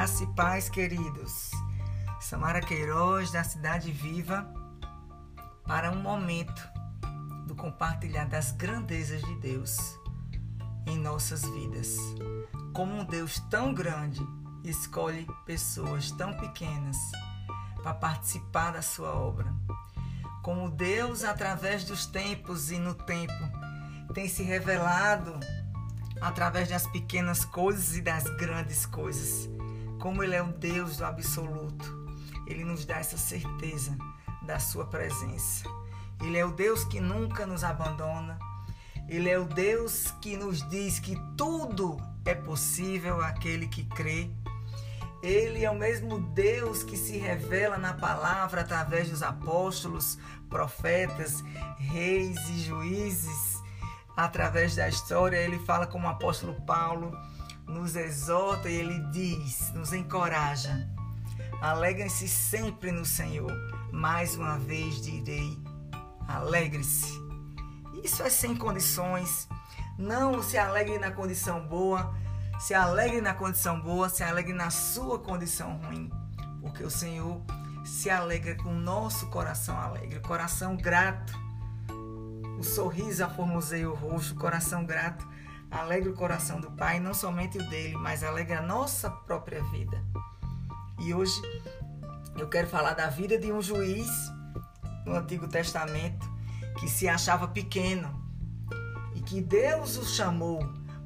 Graça e paz, queridos. Samara Queiroz, da Cidade Viva, para um momento do compartilhar das grandezas de Deus em nossas vidas. Como um Deus tão grande escolhe pessoas tão pequenas para participar da sua obra. Como Deus, através dos tempos e no tempo, tem se revelado através das pequenas coisas e das grandes coisas. Como Ele é o Deus do absoluto, Ele nos dá essa certeza da Sua presença. Ele é o Deus que nunca nos abandona. Ele é o Deus que nos diz que tudo é possível àquele que crê. Ele é o mesmo Deus que se revela na palavra através dos apóstolos, profetas, reis e juízes através da história, ele fala como o apóstolo Paulo, nos exorta e ele diz, nos encoraja. Alegrem-se sempre no Senhor. Mais uma vez direi: alegre-se. Isso é sem condições. Não se alegre na condição boa, se alegre na condição boa, se alegre na sua condição ruim, porque o Senhor se alegra com o nosso coração alegre, coração grato o sorriso aformoseia o rosto, coração grato alegra o coração do Pai, não somente o dele, mas alegra a nossa própria vida. E hoje eu quero falar da vida de um juiz no Antigo Testamento que se achava pequeno e que Deus o chamou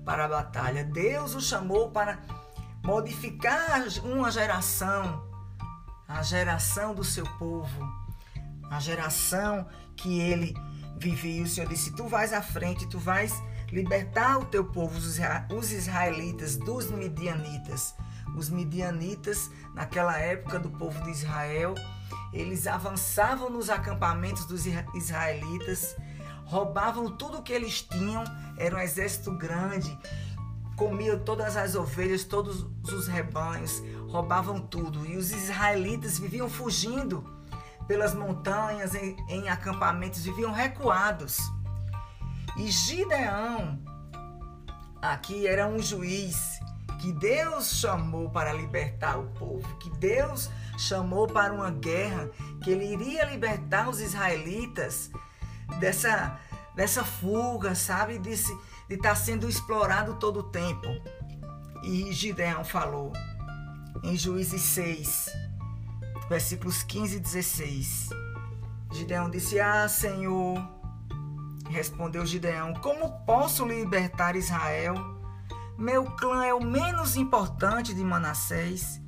para a batalha. Deus o chamou para modificar uma geração, a geração do seu povo, a geração que ele vivia. O Senhor disse: Tu vais à frente, tu vais libertar o teu povo, os israelitas, dos midianitas. Os midianitas, naquela época do povo de Israel, eles avançavam nos acampamentos dos israelitas, roubavam tudo o que eles tinham, era um exército grande, comiam todas as ovelhas, todos os rebanhos, roubavam tudo. E os israelitas viviam fugindo pelas montanhas, em, em acampamentos, viviam recuados. E Gideão, aqui era um juiz que Deus chamou para libertar o povo, que Deus chamou para uma guerra, que ele iria libertar os israelitas dessa, dessa fuga, sabe? De, estar sendo explorado todo o tempo. E Gideão falou em Juízes 6, versículos 15 e 16. Gideão disse: Ah, Senhor, respondeu Gideão, como posso libertar Israel? Meu clã é o menos importante de Manassés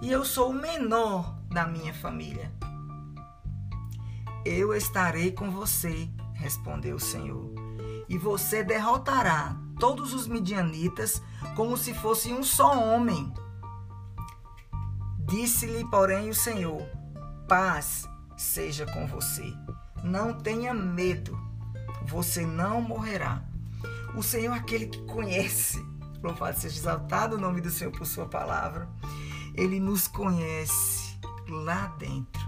e eu sou o menor da minha família. Eu estarei com você, respondeu o Senhor, e você derrotará todos os midianitas como se fosse um só homem. Disse-lhe, porém, o Senhor: Paz seja com você. Não tenha medo. Você não morrerá. O Senhor é aquele que conhece. Louvado seja exaltado o nome do Senhor por sua palavra. Ele nos conhece lá dentro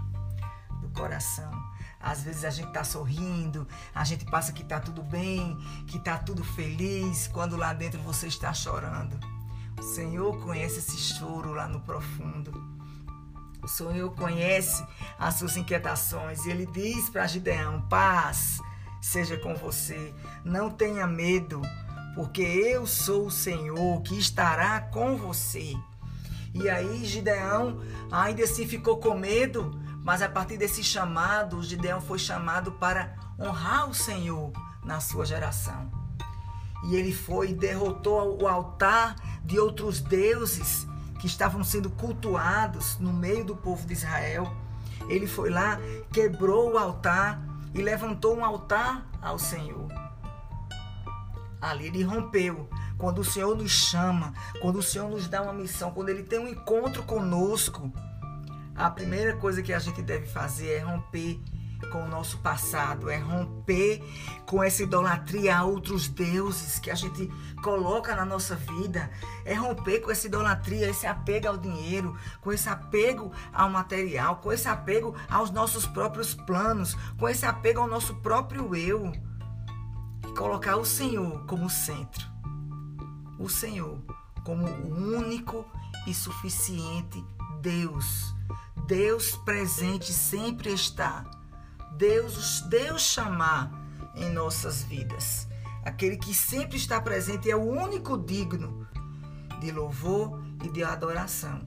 do coração. Às vezes a gente está sorrindo, a gente passa que está tudo bem, que está tudo feliz, quando lá dentro você está chorando. O Senhor conhece esse choro lá no profundo. O Senhor conhece as suas inquietações e ele diz para Gideão: paz seja com você, não tenha medo, porque eu sou o Senhor que estará com você. E aí Gideão ainda assim ficou com medo, mas a partir desse chamado, Gideão foi chamado para honrar o Senhor na sua geração. E ele foi e derrotou o altar de outros deuses que estavam sendo cultuados no meio do povo de Israel. Ele foi lá, quebrou o altar e levantou um altar ao Senhor. Ali ele rompeu. Quando o Senhor nos chama, quando o Senhor nos dá uma missão, quando ele tem um encontro conosco, a primeira coisa que a gente deve fazer é romper com o nosso passado, é romper com essa idolatria a outros deuses que a gente coloca na nossa vida, é romper com essa idolatria, esse apego ao dinheiro, com esse apego ao material, com esse apego aos nossos próprios planos, com esse apego ao nosso próprio eu. E colocar o Senhor como centro. O Senhor como o único e suficiente Deus. Deus presente sempre está. Deus, Deus chamar em nossas vidas. Aquele que sempre está presente é o único digno de louvor e de adoração.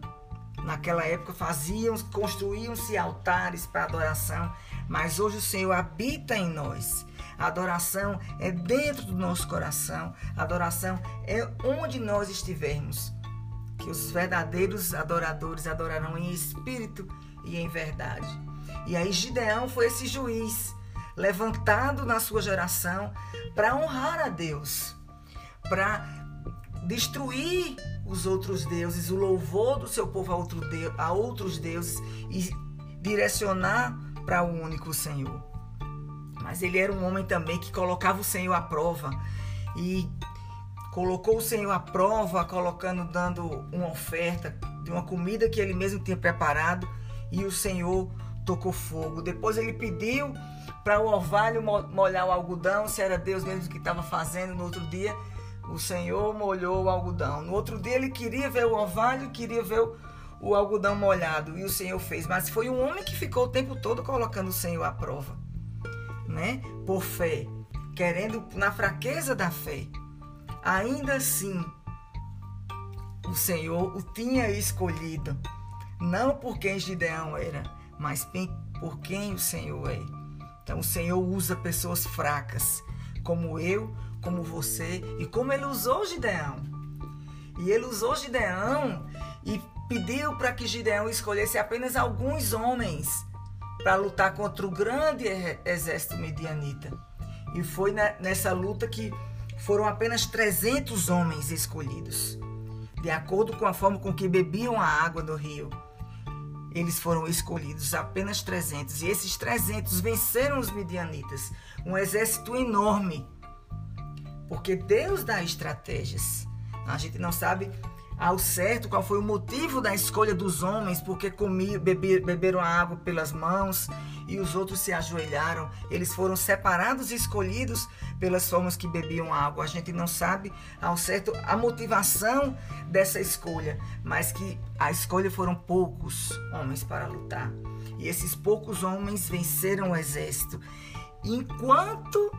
Naquela época faziam, construíam-se altares para adoração, mas hoje o Senhor habita em nós. A adoração é dentro do nosso coração. A adoração é onde nós estivermos. Que os verdadeiros adoradores adorarão em espírito e em verdade. E aí Gideão foi esse juiz levantado na sua geração para honrar a Deus, para destruir os outros deuses, o louvor do seu povo a, outro deus, a outros deuses e direcionar para o único Senhor. Mas ele era um homem também que colocava o Senhor à prova e colocou o Senhor à prova, colocando, dando uma oferta de uma comida que ele mesmo tinha preparado e o Senhor tocou fogo. Depois ele pediu para o orvalho molhar o algodão, se era Deus mesmo que estava fazendo no outro dia. O Senhor molhou o algodão. No outro dia ele queria ver o orvalho, queria ver o, o algodão molhado e o Senhor fez. Mas foi um homem que ficou o tempo todo colocando o Senhor à prova, né? Por fé, querendo na fraqueza da fé. Ainda assim, o Senhor o tinha escolhido, não por quem Gideão era, mas por quem o Senhor é. Então o Senhor usa pessoas fracas, como eu, como você e como ele usou Gideão. E ele usou Gideão e pediu para que Gideão escolhesse apenas alguns homens para lutar contra o grande exército medianita. E foi nessa luta que foram apenas 300 homens escolhidos, de acordo com a forma com que bebiam a água do rio. Eles foram escolhidos, apenas 300, e esses 300 venceram os midianitas, um exército enorme porque Deus dá estratégias. A gente não sabe ao certo qual foi o motivo da escolha dos homens, porque comiam, beber, beberam a água pelas mãos e os outros se ajoelharam. Eles foram separados e escolhidos pelas formas que bebiam água. A gente não sabe ao certo a motivação dessa escolha, mas que a escolha foram poucos homens para lutar. E esses poucos homens venceram o exército. Enquanto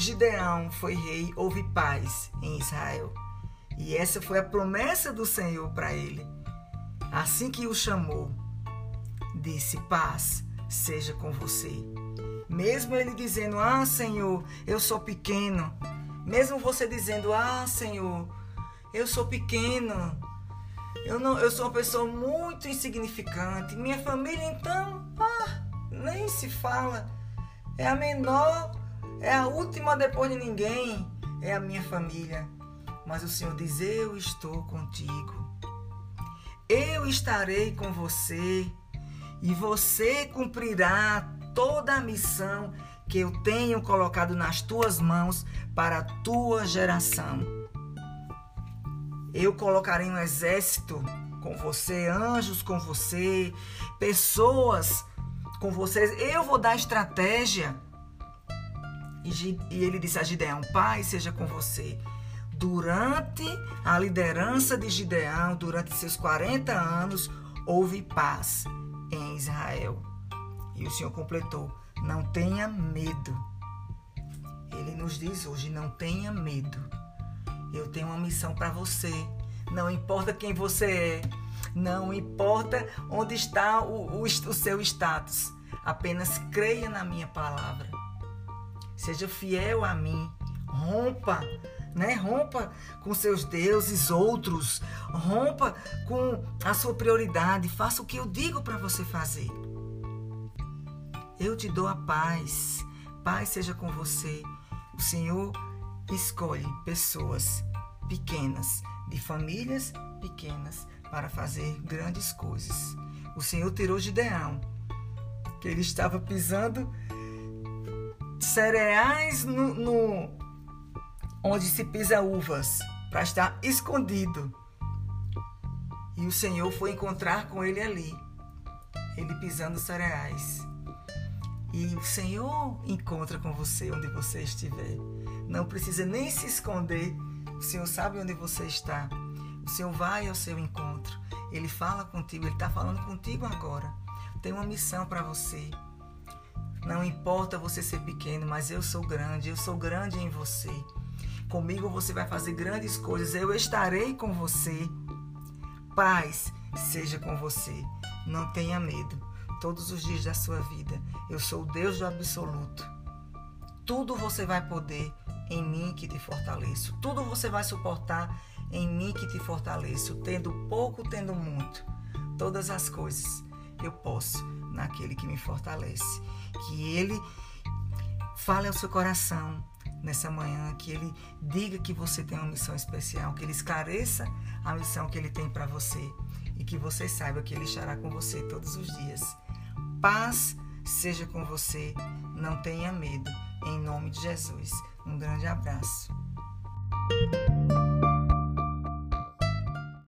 Gideão foi rei, houve paz em Israel. E essa foi a promessa do Senhor para ele. Assim que o chamou, disse: Paz seja com você. Mesmo ele dizendo: Ah, Senhor, eu sou pequeno. Mesmo você dizendo: Ah, Senhor, eu sou pequeno. Eu, não, eu sou uma pessoa muito insignificante. Minha família, então, ah, nem se fala. É a menor é a última depois de ninguém, é a minha família. Mas o Senhor diz: Eu estou contigo. Eu estarei com você e você cumprirá toda a missão que eu tenho colocado nas tuas mãos para a tua geração. Eu colocarei um exército com você, anjos com você, pessoas com vocês. Eu vou dar estratégia e ele disse a Gideão: Pai, seja com você. Durante a liderança de Gideão, durante seus 40 anos, houve paz em Israel. E o Senhor completou: Não tenha medo. Ele nos diz hoje: Não tenha medo. Eu tenho uma missão para você. Não importa quem você é, não importa onde está o, o, o seu status, apenas creia na minha palavra seja fiel a mim, rompa, né? Rompa com seus deuses outros, rompa com a sua prioridade, faça o que eu digo para você fazer. Eu te dou a paz. Paz seja com você. O Senhor escolhe pessoas pequenas, de famílias pequenas, para fazer grandes coisas. O Senhor tirou Gideão, que ele estava pisando cereais no, no onde se pisa uvas, para estar escondido. E o Senhor foi encontrar com ele ali, ele pisando cereais. E o Senhor encontra com você onde você estiver. Não precisa nem se esconder. O Senhor sabe onde você está. O Senhor vai ao seu encontro. Ele fala contigo, ele está falando contigo agora. Tem uma missão para você. Não importa você ser pequeno, mas eu sou grande, eu sou grande em você. Comigo você vai fazer grandes coisas, eu estarei com você. Paz seja com você. Não tenha medo. Todos os dias da sua vida, eu sou o Deus do absoluto. Tudo você vai poder em mim que te fortaleço. Tudo você vai suportar em mim que te fortaleço, tendo pouco, tendo muito. Todas as coisas eu posso naquele que me fortalece. Que ele fale ao seu coração nessa manhã, que ele diga que você tem uma missão especial, que ele esclareça a missão que ele tem para você e que você saiba que ele estará com você todos os dias. Paz seja com você, não tenha medo. Em nome de Jesus. Um grande abraço.